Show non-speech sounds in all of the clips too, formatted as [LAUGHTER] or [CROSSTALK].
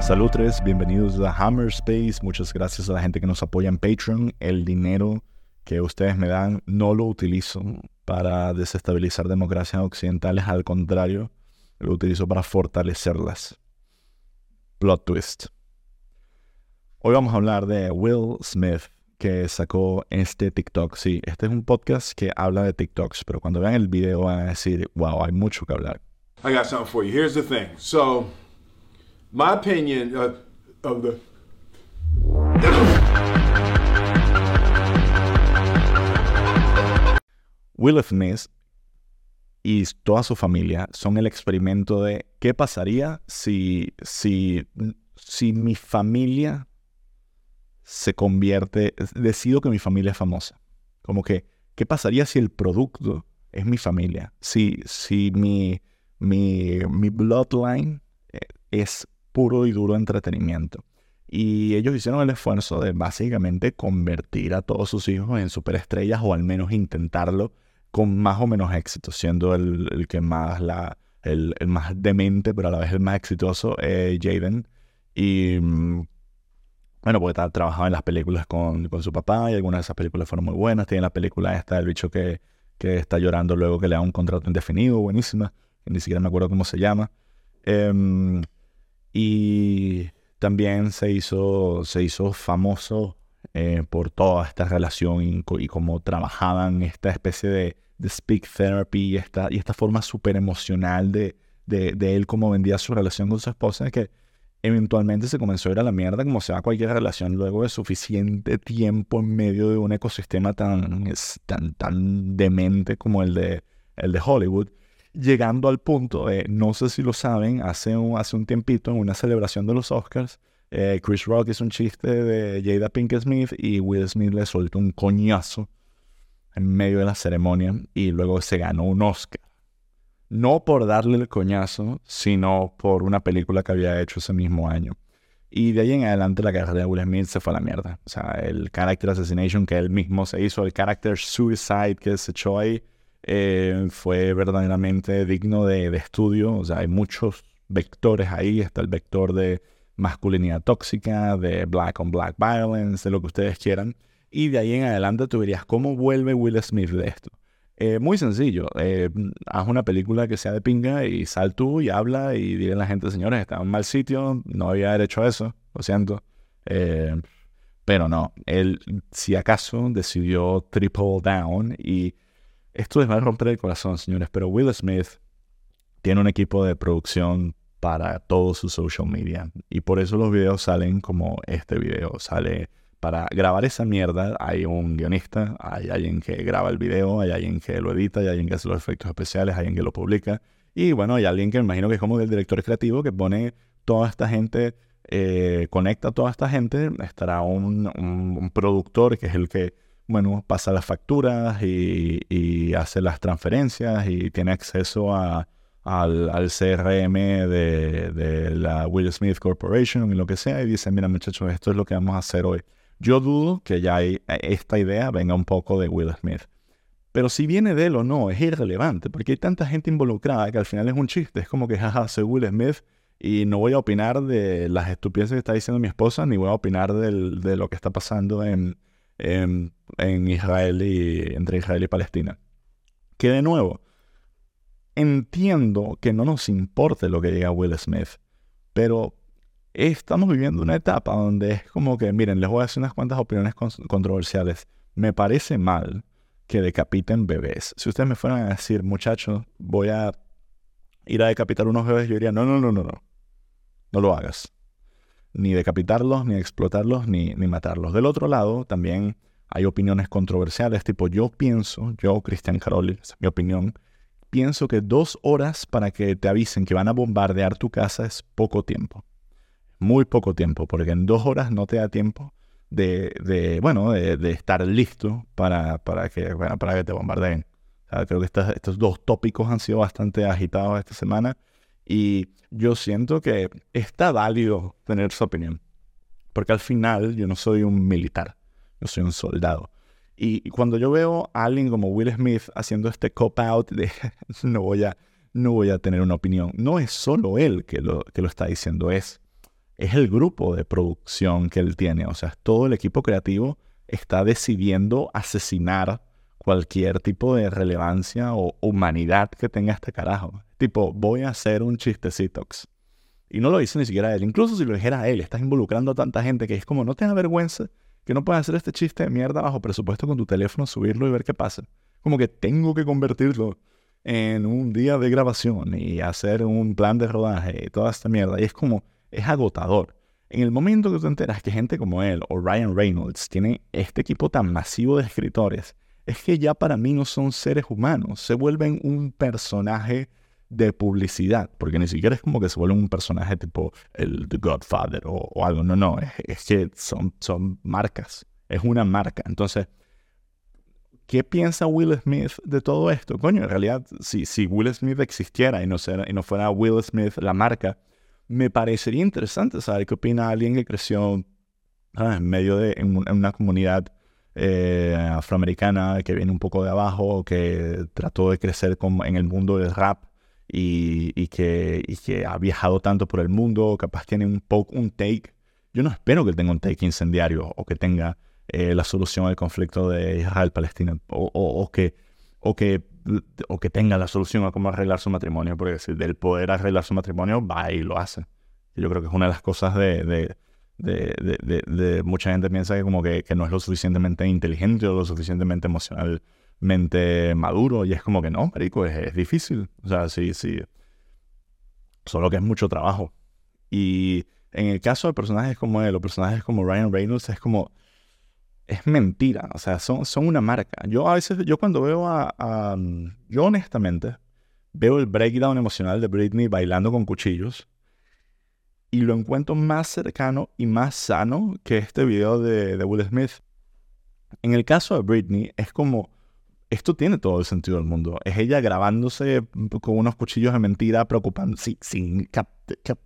Salud 3, bienvenidos a Hammer Space. Muchas gracias a la gente que nos apoya en Patreon. El dinero que ustedes me dan no lo utilizo para desestabilizar democracias occidentales, al contrario, lo utilizo para fortalecerlas. Plot twist. Hoy vamos a hablar de Will Smith, que sacó este TikTok. Sí, este es un podcast que habla de TikToks, pero cuando vean el video van a decir, wow, hay mucho que hablar. I got something for you. Here's the thing. So, my opinion uh, of the. Will Smith y toda su familia son el experimento de qué pasaría si, si, si mi familia se convierte, decido que mi familia es famosa. Como que, ¿qué pasaría si el producto es mi familia? Si, si mi, mi, bloodline eh, es puro y duro entretenimiento. Y ellos hicieron el esfuerzo de básicamente convertir a todos sus hijos en superestrellas o al menos intentarlo con más o menos éxito, siendo el, que más la, el, más demente, pero a la vez el más exitoso, eh, Jaden. Y mm, bueno, porque está trabajando en las películas con, con, su papá y algunas de esas películas fueron muy buenas. Tiene la película esta del bicho que, que está llorando luego que le da un contrato indefinido, buenísima. Ni siquiera me acuerdo cómo se llama. Em, y también se hizo, se hizo famoso eh, por toda esta relación y, y cómo trabajaban esta especie de, de speak therapy y esta, y esta forma súper emocional de, de, de, él cómo vendía su relación con su esposa, que eventualmente se comenzó a ir a la mierda como se va cualquier relación luego de suficiente tiempo en medio de un ecosistema tan, tan, tan demente como el de, el de Hollywood llegando al punto, de, no sé si lo saben, hace un, hace un tiempito en una celebración de los Oscars, eh, Chris Rock hizo un chiste de Jada Pinkett Smith y Will Smith le soltó un coñazo en medio de la ceremonia y luego se ganó un Oscar. No por darle el coñazo, sino por una película que había hecho ese mismo año. Y de ahí en adelante la carrera de Will Smith se fue a la mierda. O sea, el character assassination que él mismo se hizo, el character suicide que se echó ahí, eh, fue verdaderamente digno de, de estudio. O sea, hay muchos vectores ahí. Está el vector de masculinidad tóxica, de black on black violence, de lo que ustedes quieran. Y de ahí en adelante tú verías cómo vuelve Will Smith de esto. Eh, muy sencillo, eh, haz una película que sea de pinga y sal tú y habla y dile a la gente, señores, está en un mal sitio, no había hecho eso, lo siento. Eh, pero no, él si acaso decidió triple down y esto les va a romper el corazón, señores, pero Will Smith tiene un equipo de producción para todo su social media. Y por eso los videos salen como este video. Sale para grabar esa mierda. Hay un guionista, hay alguien que graba el video, hay alguien que lo edita, hay alguien que hace los efectos especiales, hay alguien que lo publica. Y bueno, hay alguien que me imagino que es como el director creativo que pone toda esta gente, eh, conecta a toda esta gente. Estará un, productor que es el que, bueno, pasa las facturas y, hace las transferencias y tiene acceso a al, CRM de, de, la Will Smith Corporation y lo que sea y dicen, mira muchachos, esto es lo que vamos a hacer hoy. Yo dudo que ya esta idea venga un poco de Will Smith. Pero si viene de él o no, es irrelevante, porque hay tanta gente involucrada que al final es un chiste. Es como que, jaja, soy Will Smith y no voy a opinar de las estupideces que está diciendo mi esposa, ni voy a opinar de lo que está pasando en, en, en Israel y entre Israel y Palestina. Que de nuevo, entiendo que no nos importe lo que diga Will Smith, pero estamos viviendo una etapa donde es como que, miren, les voy a hacer unas cuantas opiniones controversiales. Me parece mal que decapiten bebés. Si ustedes me fueran a decir, muchachos, voy a ir a decapitar unos bebés, yo diría, no, no, no, no, no. No lo hagas. Ni decapitarlos, ni explotarlos, ni, ni matarlos. Del otro lado, también hay opiniones controversiales, tipo, yo pienso, yo, Cristian Caroli, esa es mi opinión, pienso que dos horas para que te avisen que van a bombardear tu casa es poco tiempo. Muy poco tiempo, porque en dos horas no te da tiempo de, bueno, de, estar listo para, para, que, bueno, para que te bombardeen. creo que estos dos tópicos han sido bastante agitados esta semana y yo siento que está válido tener su opinión. Porque al final yo no soy un militar, yo soy un soldado. Y cuando yo veo a alguien como Will Smith haciendo este cop-out de [LAUGHS] no voy, a, no voy a tener una opinión, no es solo él que lo, que lo está diciendo, es es el grupo de producción que él tiene. O sea, todo el equipo creativo está decidiendo asesinar cualquier tipo de relevancia o humanidad que tenga este carajo. Tipo, voy a hacer un chistecito. Y no lo dice ni siquiera él. Incluso si lo dijera él, estás involucrando a tanta gente que es como, no te da vergüenza que no puedas hacer este chiste de mierda bajo presupuesto con tu teléfono, subirlo y ver qué pasa. Como que tengo que convertirlo en un día de grabación y hacer un plan de rodaje y toda esta mierda. Y es como, es agotador. En el momento que te enteras que gente como él o Ryan Reynolds tiene este equipo tan masivo de escritores, es que ya para mí no son seres humanos, se vuelven un personaje de publicidad, porque ni siquiera es como que se vuelven un personaje tipo el The Godfather o, algo, no, no, es, que son, son marcas, es una marca. Entonces, ¿qué piensa Will Smith de todo esto? Coño, en realidad, si, si Will Smith existiera y no, y no fuera Will Smith la marca, me parecería interesante saber qué opina alguien que creció ah, en medio de en una comunidad eh, afroamericana que viene un poco de abajo, que trató de crecer en el mundo del rap y, que, que ha viajado tanto por el mundo, capaz tiene un, poco, un take. Yo no espero que tenga un take incendiario o que tenga eh, la solución al conflicto de Israel-Palestina o, que, o, que, o que tenga la solución a cómo arreglar su matrimonio, porque si del poder arreglar su matrimonio va y lo hace. Yo creo que es una de las cosas de mucha gente piensa que como que, no es lo suficientemente inteligente o lo suficientemente emocionalmente maduro y es como que no, marico, es, es difícil. O sea, sí, sí. Solo que es mucho trabajo. Y en el caso de personajes como él o personajes como Ryan Reynolds es como... Es mentira, o sea, son, son una marca. Yo a veces, yo cuando veo a, a... Yo honestamente veo el breakdown emocional de Britney bailando con cuchillos y lo encuentro más cercano y más sano que este video de, Will Smith. En el caso de Britney, es como, esto tiene todo el sentido del mundo. Es ella grabándose con unos cuchillos de mentira, preocupando, sí, sí,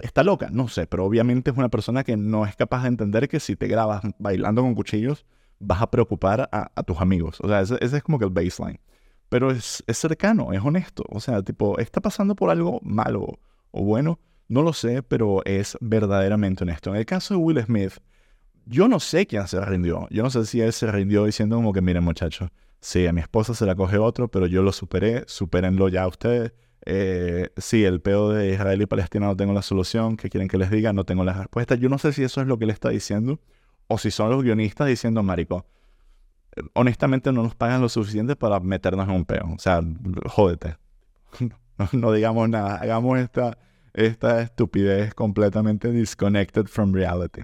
está loca, no sé, pero obviamente es una persona que no es capaz de entender que si te grabas bailando con cuchillos, vas a preocupar a, tus amigos. O sea, ese, es como que el baseline. Pero es, es cercano, es honesto. O sea, tipo, está pasando por algo malo o bueno, no lo sé, pero es verdaderamente honesto. En el caso de Will Smith, yo no sé quién se rindió. Yo no sé si él se rindió diciendo como que, miren muchachos, sí, a mi esposa se la coge otro, pero yo lo superé, supérenlo ya ustedes. Eh, sí, el pedo de Israel y Palestina no tengo la solución, ¿qué quieren que les diga? No tengo la respuesta. Yo no sé si eso es lo que le está diciendo o si son los guionistas diciendo, marico, honestamente no nos pagan lo suficiente para meternos en un peo. O sea, jódete. no digamos nada, hagamos esta esta estupidez completamente disconnected from reality.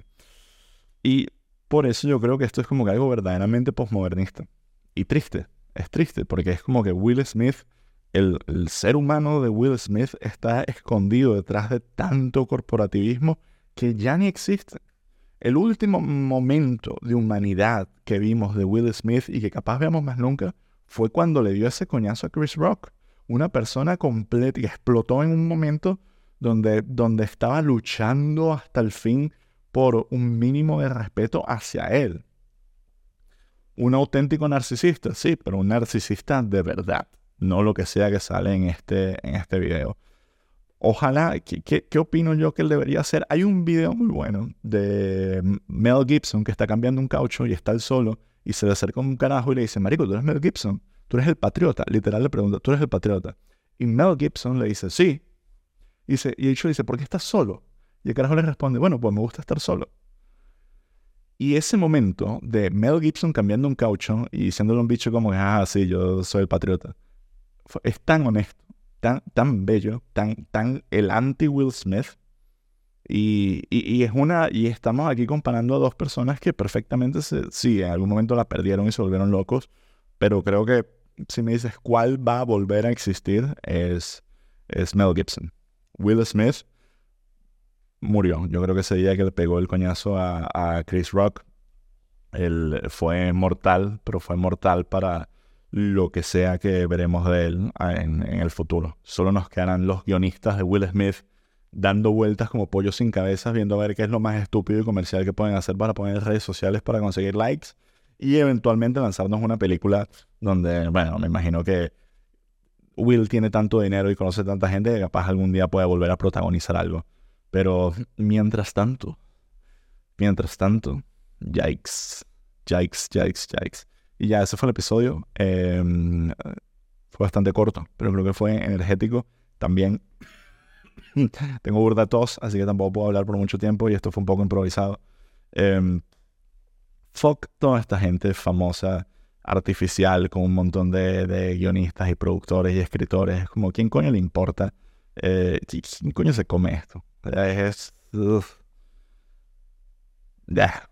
Y por eso yo creo que esto es como que algo verdaderamente postmodernista. Y triste, es triste, porque es como que Will Smith, el, el ser humano de Will Smith está escondido detrás de tanto corporativismo que ya ni existe. El último momento de humanidad que vimos de Will Smith y que capaz veamos más nunca fue cuando le dio ese coñazo a Chris Rock. Una persona completa y explotó en un momento donde, donde estaba luchando hasta el fin por un mínimo de respeto hacia él. Un auténtico narcisista, sí, pero un narcisista de verdad, no lo que sea que sale en este, en este video. Ojalá, ¿qué, ¿qué, opino yo que él debería hacer? Hay un video muy bueno de Mel Gibson que está cambiando un caucho y está él solo y se le acerca un carajo y le dice, Marico, tú eres Mel Gibson, tú eres el patriota. Literal le pregunta, ¿tú eres el patriota? Y Mel Gibson le dice, sí, y, dice, y dice, ¿por qué estás solo? Y el carajo le responde, bueno, pues me gusta estar solo. Y ese momento de Mel Gibson cambiando un caucho y diciéndole un bicho como, ah, sí, yo soy el patriota, es tan honesto, tan, tan bello, tan, tan el anti-Will Smith. Y, y, es una, y estamos aquí comparando a dos personas que perfectamente, se, sí, en algún momento la perdieron y se volvieron locos, pero creo que si me dices cuál va a volver a existir es, es Mel Gibson. Will Smith murió. Yo creo que ese día que le pegó el coñazo a, Chris Rock, él fue mortal, pero fue mortal para lo que sea que veremos de él en, el futuro. Solo nos quedarán los guionistas de Will Smith dando vueltas como pollos sin cabezas, viendo a ver qué es lo más estúpido y comercial que pueden hacer para poner redes sociales para conseguir likes y eventualmente lanzarnos una película donde, bueno, me imagino que Will tiene tanto dinero y conoce tanta gente que capaz algún día pueda volver a protagonizar algo. Pero mientras tanto, mientras tanto, yikes, yikes, yikes, yikes. Y ya, ese fue el episodio. Em, fue bastante corto, pero creo que fue energético. También [LAUGHS] tengo burda tos, así que tampoco puedo hablar por mucho tiempo y esto fue un poco improvisado. Em, fuck toda esta gente famosa, artificial, con un montón de, guionistas y productores y escritores. Como, ¿quién coño le importa? Eh, ¿Quién coño se come esto? Es... Ya.